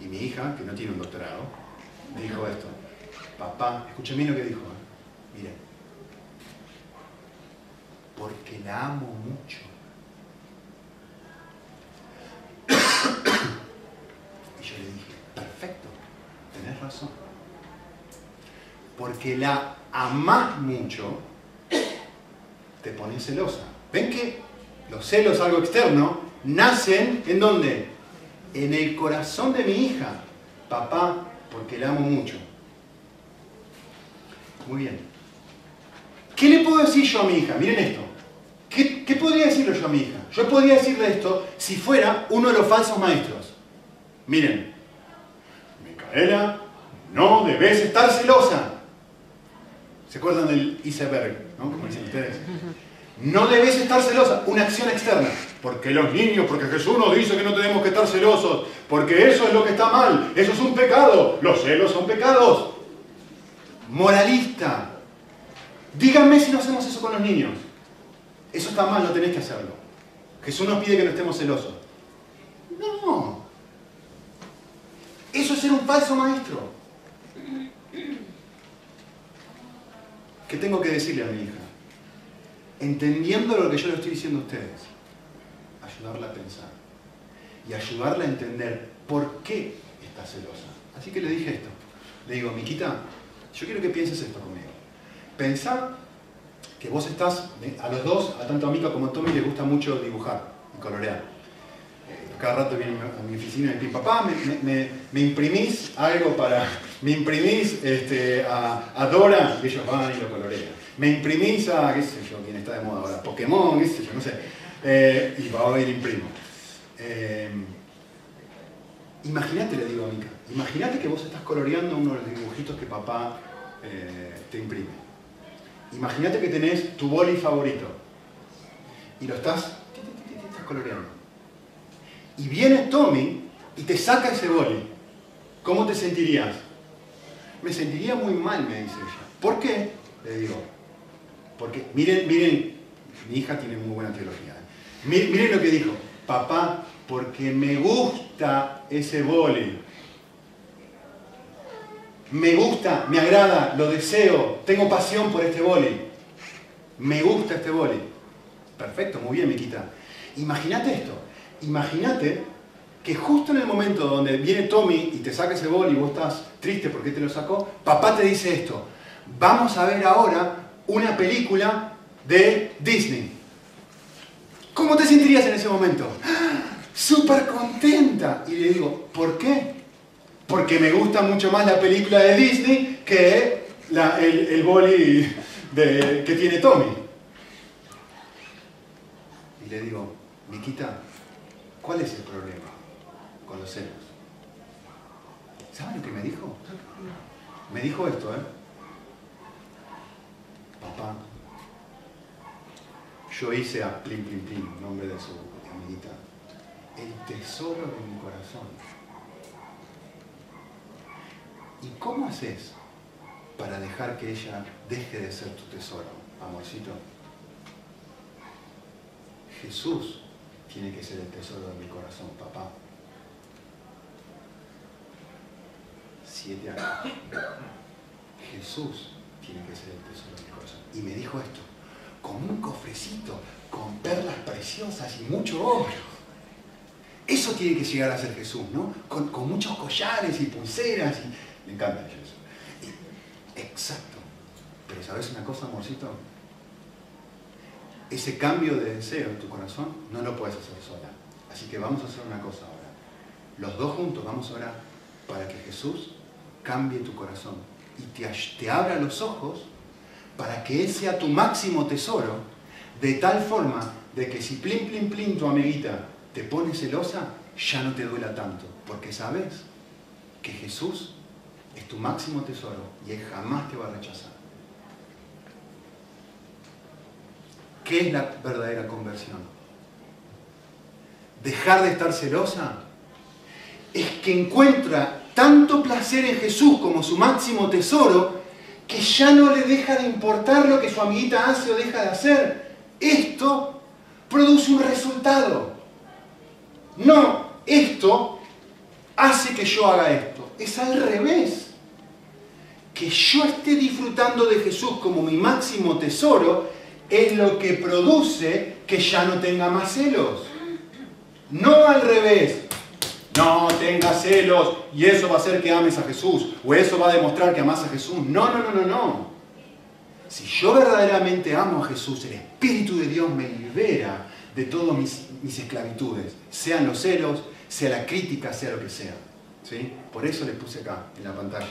Y mi hija, que no tiene un doctorado, dijo esto. Papá, escuchen bien lo que dijo. ¿eh? Miren. Porque la amo mucho. y yo le dije, perfecto, tenés razón. Porque la amás mucho, te pones celosa. ¿Ven que los celos, algo externo, nacen en dónde? En el corazón de mi hija. Papá, porque la amo mucho. Muy bien. ¿Qué le puedo decir yo a mi hija? Miren esto. ¿Qué, ¿Qué, podría decirle yo a mi hija? Yo podría decirle esto si fuera uno de los falsos maestros. Miren, Micaela, no debes estar celosa. ¿Se acuerdan del iceberg? ¿no? Como dicen ustedes. No debes estar celosa, una acción externa. Porque los niños, porque Jesús nos dice que no tenemos que estar celosos, porque eso es lo que está mal, eso es un pecado, los celos son pecados. Moralista. Díganme si no hacemos eso con los niños. Eso está mal, no tenés que hacerlo. Jesús nos pide que no estemos celosos. No. Eso es ser un falso maestro. ¿Qué tengo que decirle a mi hija? Entendiendo lo que yo le estoy diciendo a ustedes, ayudarla a pensar y ayudarla a entender por qué está celosa. Así que le dije esto. Le digo, Miquita, yo quiero que pienses esto conmigo. Pensá que vos estás, a los dos, a tanto a Mica como a Tommy, les gusta mucho dibujar y colorear. Eh, cada rato vienen a mi oficina y me dicen, papá, me, imprimís algo para, me imprimís este, a, Dora, y ellos van y lo colorean. Me imprimís a, qué sé yo, quién está de moda ahora, Pokémon, qué sé yo, no sé. Eh, y va a ir imprimo. Eh, imagínate, le digo a Mica, imagínate que vos estás coloreando uno de los dibujitos que papá te imprime. Imagínate que tenés tu boli favorito y lo estás, coloreando. Y viene Tommy y te saca ese boli. ¿Cómo te sentirías? Me sentiría muy mal, me dice ella. ¿Por qué? Le digo. Porque, miren, miren, mi hija tiene muy buena teología. ¿eh? Miren lo que dijo. Papá, porque me gusta ese boli me gusta, me agrada, lo deseo, tengo pasión por este boli. Me gusta este boli. Perfecto, muy bien, Miquita. Imagínate esto. Imagínate que justo en el momento donde viene Tommy y te saca ese boli y vos estás triste porque te lo sacó, papá te dice esto. Vamos a ver ahora una película de Disney. ¿Cómo te sentirías en ese momento? Súper contenta. Y le digo, ¿por qué? porque me gusta mucho más la película de Disney que el, el boli que tiene Tommy. Y le digo, Miquita, ¿cuál es el problema con los celos? ¿Saben lo que me dijo? Me dijo esto, ¿eh? Papá, yo hice a Plim Plim Plim, nombre de su amiguita, el tesoro de mi corazón. ¿Y cómo haces para dejar que ella deje de ser tu tesoro, amorcito? Jesús tiene que ser el tesoro de mi corazón, papá. Siete años. Jesús tiene que ser el tesoro de mi corazón. Y me dijo esto, con un cofrecito, con perlas preciosas y mucho oro. Eso tiene que llegar a ser Jesús, ¿no? Con, muchos collares y pulseras y me encanta eso. exacto. Pero ¿sabes una cosa, amorcito? Ese cambio de deseo en tu corazón no lo puedes hacer sola. Así que vamos a hacer una cosa ahora. Los dos juntos vamos a orar para que Jesús cambie tu corazón y te, abra los ojos para que Él sea tu máximo tesoro, de tal forma de que si plin, plin, plin tu amiguita te pone celosa, ya no te duela tanto, porque sabes que Jesús es tu máximo tesoro y Él jamás te va a rechazar. ¿Qué es la verdadera conversión? Dejar de estar celosa es que encuentra tanto placer en Jesús como su máximo tesoro que ya no le deja de importar lo que su amiguita hace o deja de hacer. Esto produce un resultado. No, esto hace que yo haga esto. Es al revés. que yo esté disfrutando de Jesús como mi máximo tesoro es lo que produce que ya no tenga más celos. No al revés. No tengas celos y eso va a hacer que ames a Jesús o eso va a demostrar que amas a Jesús. No, no, no, no, no. Si yo verdaderamente amo a Jesús, el Espíritu de Dios me libera de todas mis, mis esclavitudes, sean los celos, sea la crítica, sea lo que sea. ¿sí? Por eso les puse acá en la pantalla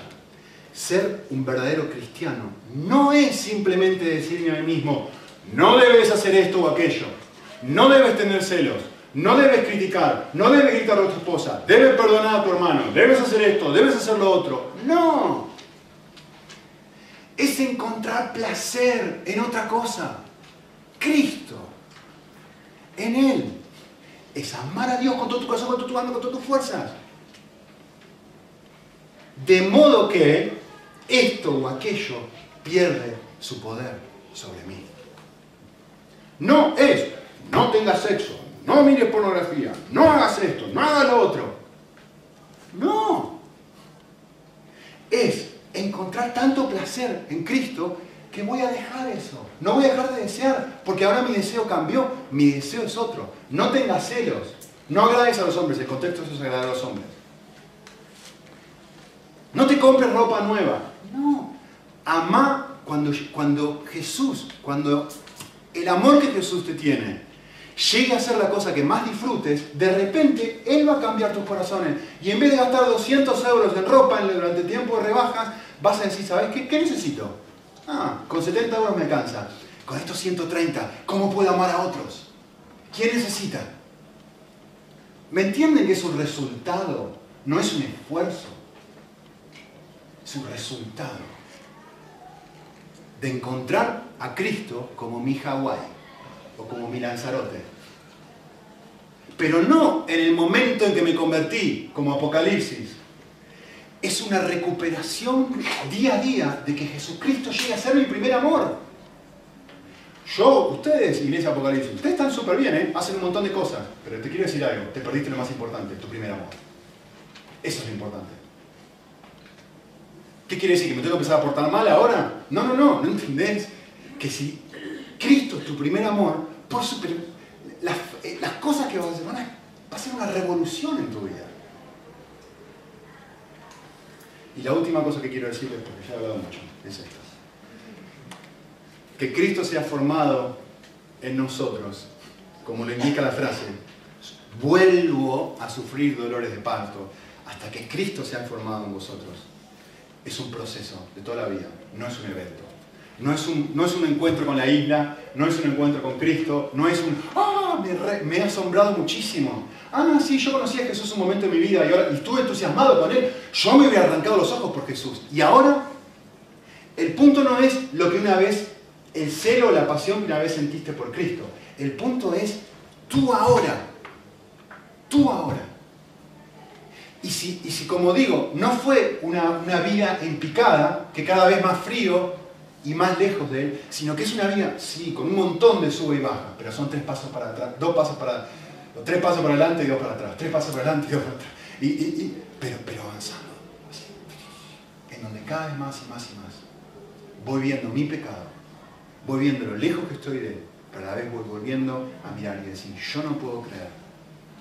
ser un verdadero cristiano no es simplemente decirme a mí mismo, no debes hacer esto o aquello, no debes tener celos, no debes criticar, no debes gritar a tu esposa, debes perdonar a tu hermano, debes hacer esto, debes hacer lo otro. No. Es encontrar placer en otra cosa. Cristo. En Él. Es amar a Dios con todo tu corazón, con todo tu alma, con todas tus fuerzas. De modo que esto o aquello pierde su poder sobre mí. No es, no tengas sexo, no mires pornografía, no hagas esto, no hagas lo otro. No. Es encontrar tanto placer en Cristo que voy a dejar eso. No voy a dejar de desear, porque ahora mi deseo cambió, mi deseo es otro. No tengas celos, no agrades a los hombres, el contexto es agradar a los hombres. No te compres ropa nueva, no. Amá cuando, cuando Jesús, cuando el amor que Jesús te tiene llegue a ser la cosa que más disfrutes, de repente Él va a cambiar tus corazones. Y en vez de gastar 200 euros en ropa durante tiempo de rebajas, vas a decir, ¿sabes qué, qué necesito? Ah, con 70 euros me alcanza. Con estos 130, ¿cómo puedo amar a otros? ¿Quién necesita? ¿Me entienden que es un resultado? No es un esfuerzo es un resultado de encontrar a Cristo como mi Hawái o como mi Lanzarote. Pero no en el momento en que me convertí como Apocalipsis. Es una recuperación día a día de que Jesucristo llegue a ser mi primer amor. Yo, ustedes, Iglesia Apocalipsis, ustedes están súper bien, ¿eh? hacen un montón de cosas, pero te quiero decir algo, te perdiste lo más importante, tu primer amor. Eso es lo importante. ¿Qué quiere decir? ¿Que me tengo que empezar a portar mal ahora? No, no, no, no entendés que si Cristo es tu primer amor, por las, eh, las, cosas que vas a hacer van a, va a ser una revolución en tu vida. Y la última cosa que quiero decirles, porque ya he hablado mucho, es esta. Que Cristo sea formado en nosotros, como lo indica la frase, vuelvo a sufrir dolores de parto hasta que Cristo sea formado en vosotros es un proceso de toda la vida, no es un evento. No es un, no es un encuentro con la isla, no es un encuentro con Cristo, no es un, ah, me, ha asombrado muchísimo. Ah, sí, yo conocí a Jesús un momento en mi vida y, ahora, y estuve entusiasmado con Él. Yo me hubiera arrancado los ojos por Jesús. Y ahora, el punto no es lo que una vez, el celo o la pasión que una vez sentiste por Cristo. El punto es tú ahora. Tú ahora. Y si, como digo, no fue una, vida en picada, que cada vez más frío y más lejos de él, sino que es una vida, sí, con un montón de sube y baja, pero son tres pasos para atrás, dos pasos para, tres pasos para adelante y dos para atrás, tres pasos para adelante y dos para atrás. Y, pero, pero avanzando, en donde cada vez más y más y más voy viendo mi pecado, voy viendo lo lejos que estoy de él, pero a la vez voy volviendo a mirar y decir, yo no puedo creer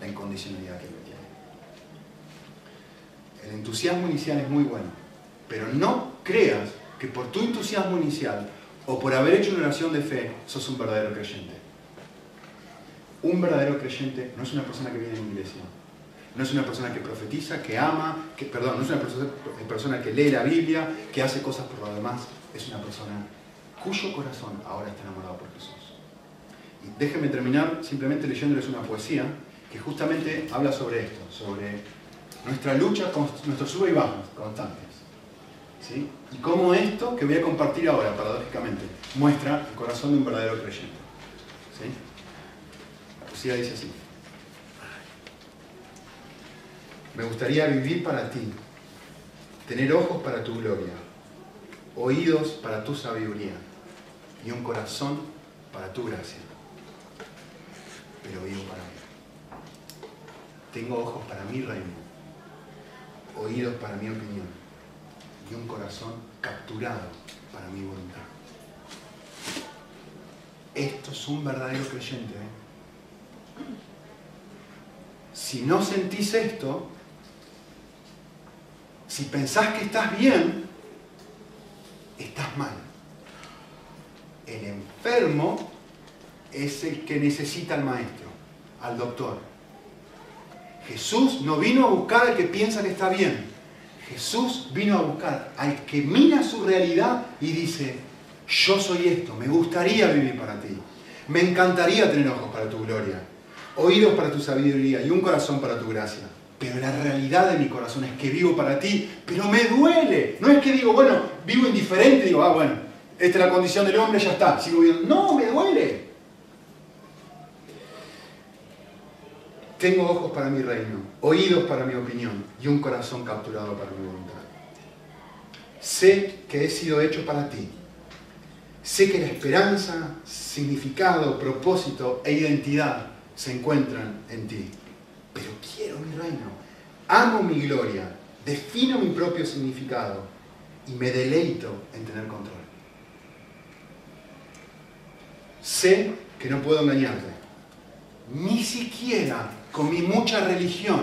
la incondicionalidad que me el entusiasmo inicial es muy bueno, pero no creas que por tu entusiasmo inicial o por haber hecho una oración de fe sos un verdadero creyente. Un verdadero creyente no es una persona que viene a la iglesia, no es una persona que profetiza, que ama, que, perdón, no es una persona, que lee la Biblia, que hace cosas por lo demás, es una persona cuyo corazón ahora está enamorado por Jesús. Y déjenme terminar simplemente leyéndoles una poesía que justamente habla sobre esto, sobre nuestra lucha, nuestros sube y bajos constantes. Y cómo esto que voy a compartir ahora, paradójicamente, muestra el corazón de un verdadero creyente. ¿sí? La dice así. Me gustaría vivir para ti, tener ojos para tu gloria, oídos para tu sabiduría y un corazón para tu gracia. Pero vivo para mí. Tengo ojos para mi reino oídos para mi opinión y un corazón capturado para mi voluntad. Esto es un verdadero creyente. ¿eh? Si no sentís esto, si pensás que estás bien, estás mal. El enfermo es el que necesita al maestro, al doctor. Jesús no vino a buscar al que piensa que está bien. Jesús vino a buscar al que mira su realidad y dice, yo soy esto, me gustaría vivir para ti. Me encantaría tener ojos para tu gloria, oídos para tu sabiduría y un corazón para tu gracia. Pero la realidad de mi corazón es que vivo para ti, pero me duele. No es que digo, bueno, vivo indiferente, digo, ah, bueno, esta es la condición del hombre, ya está, sigo viviendo. No, me duele. Tengo ojos para mi reino, oídos para mi opinión y un corazón capturado para mi voluntad. Sé que he sido hecho para ti. Sé que la esperanza, significado, propósito e identidad se encuentran en ti. Pero quiero mi reino. Amo mi gloria. Defino mi propio significado. Y me deleito en tener control. Sé que no puedo engañarte. Ni siquiera con mi mucha religión,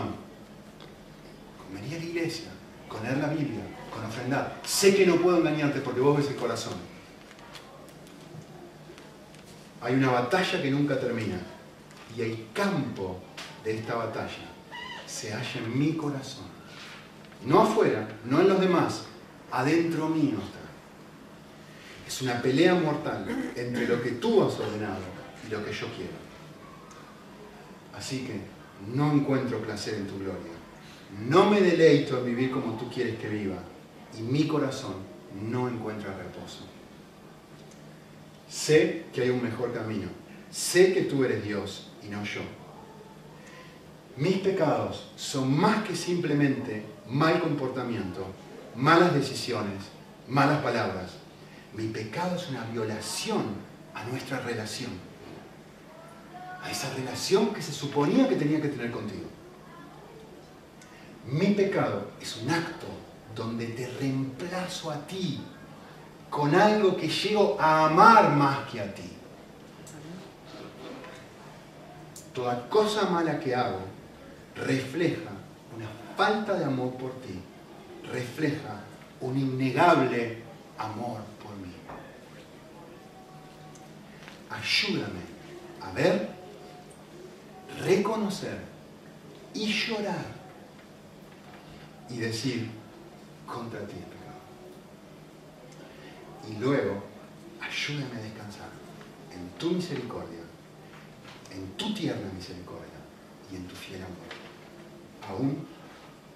con venir a la iglesia, con leer la Biblia, con ofrendar, sé que no puedo engañarte porque vos ves el corazón. Hay una batalla que nunca termina y el campo de esta batalla se halla en mi corazón. No afuera, no en los demás, adentro mío está. Es una pelea mortal entre lo que tú has ordenado y lo que yo quiero. Así que no encuentro placer en tu gloria. No me deleito en vivir como tú quieres que viva. Y mi corazón no encuentra reposo. Sé que hay un mejor camino. Sé que tú eres Dios y no yo. Mis pecados son más que simplemente mal comportamiento, malas decisiones, malas palabras. Mi pecado es una violación a nuestra relación a esa relación que se suponía que tenía que tener contigo. Mi pecado es un acto donde te reemplazo a ti con algo que llego a amar más que a ti. Toda cosa mala que hago refleja una falta de amor por ti, refleja un innegable amor por mí. Ayúdame a ver reconocer y llorar y decir contra ti pecado. Y luego, ayúdame a descansar en tu misericordia, en tu tierna misericordia y en tu fiel amor, aún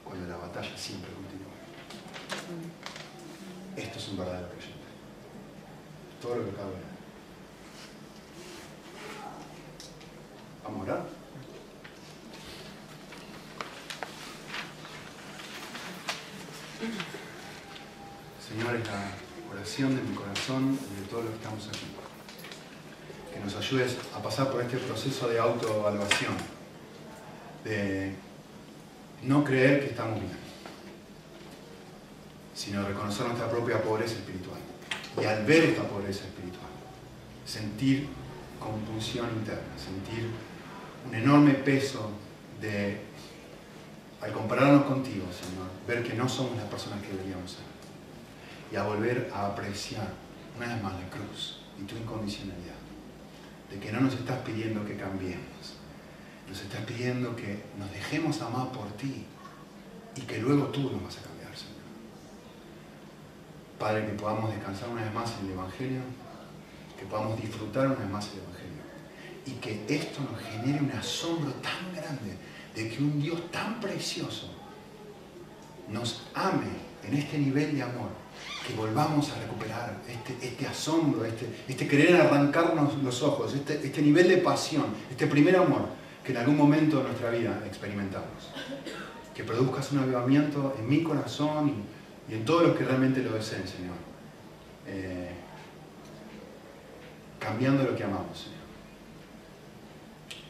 cuando la batalla siempre continúa. Esto es un verdadero creyente. Todo lo que acabo de Vamos a orar. Señor, es la oración de mi corazón y de todos los que estamos aquí. Que nos ayudes a pasar por este proceso de autoevaluación, de no creer que estamos bien, sino reconocer nuestra propia pobreza espiritual. Y al ver esta pobreza espiritual, sentir compulsión interna, sentir un enorme peso de al compararnos contigo, Señor, ver que no somos las personas que deberíamos ser. Y a volver a apreciar una vez más la cruz y tu incondicionalidad. De que no nos estás pidiendo que cambiemos. Nos estás pidiendo que nos dejemos amar por ti y que luego tú nos vas a cambiar, Señor. Padre, que podamos descansar una vez más en el Evangelio, que podamos disfrutar una vez más el Evangelio y que esto nos genere un asombro tan grande de que un Dios tan precioso nos ame en este nivel de amor, que volvamos a recuperar este, este asombro, este, este, querer arrancarnos los ojos, este, este nivel de pasión, este primer amor que en algún momento de nuestra vida experimentamos. Que produzcas un avivamiento en mi corazón y, en todos los que realmente lo deseen, Señor. Eh, cambiando lo que amamos,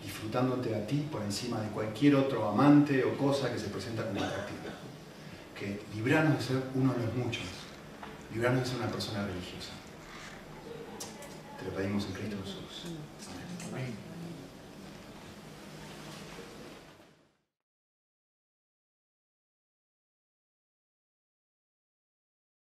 disfrutándote a ti por encima de cualquier otro amante o cosa que se presenta como atractiva. que librarnos de ser uno de los muchos, librarnos de ser una persona religiosa. Te lo pedimos en Cristo Jesús.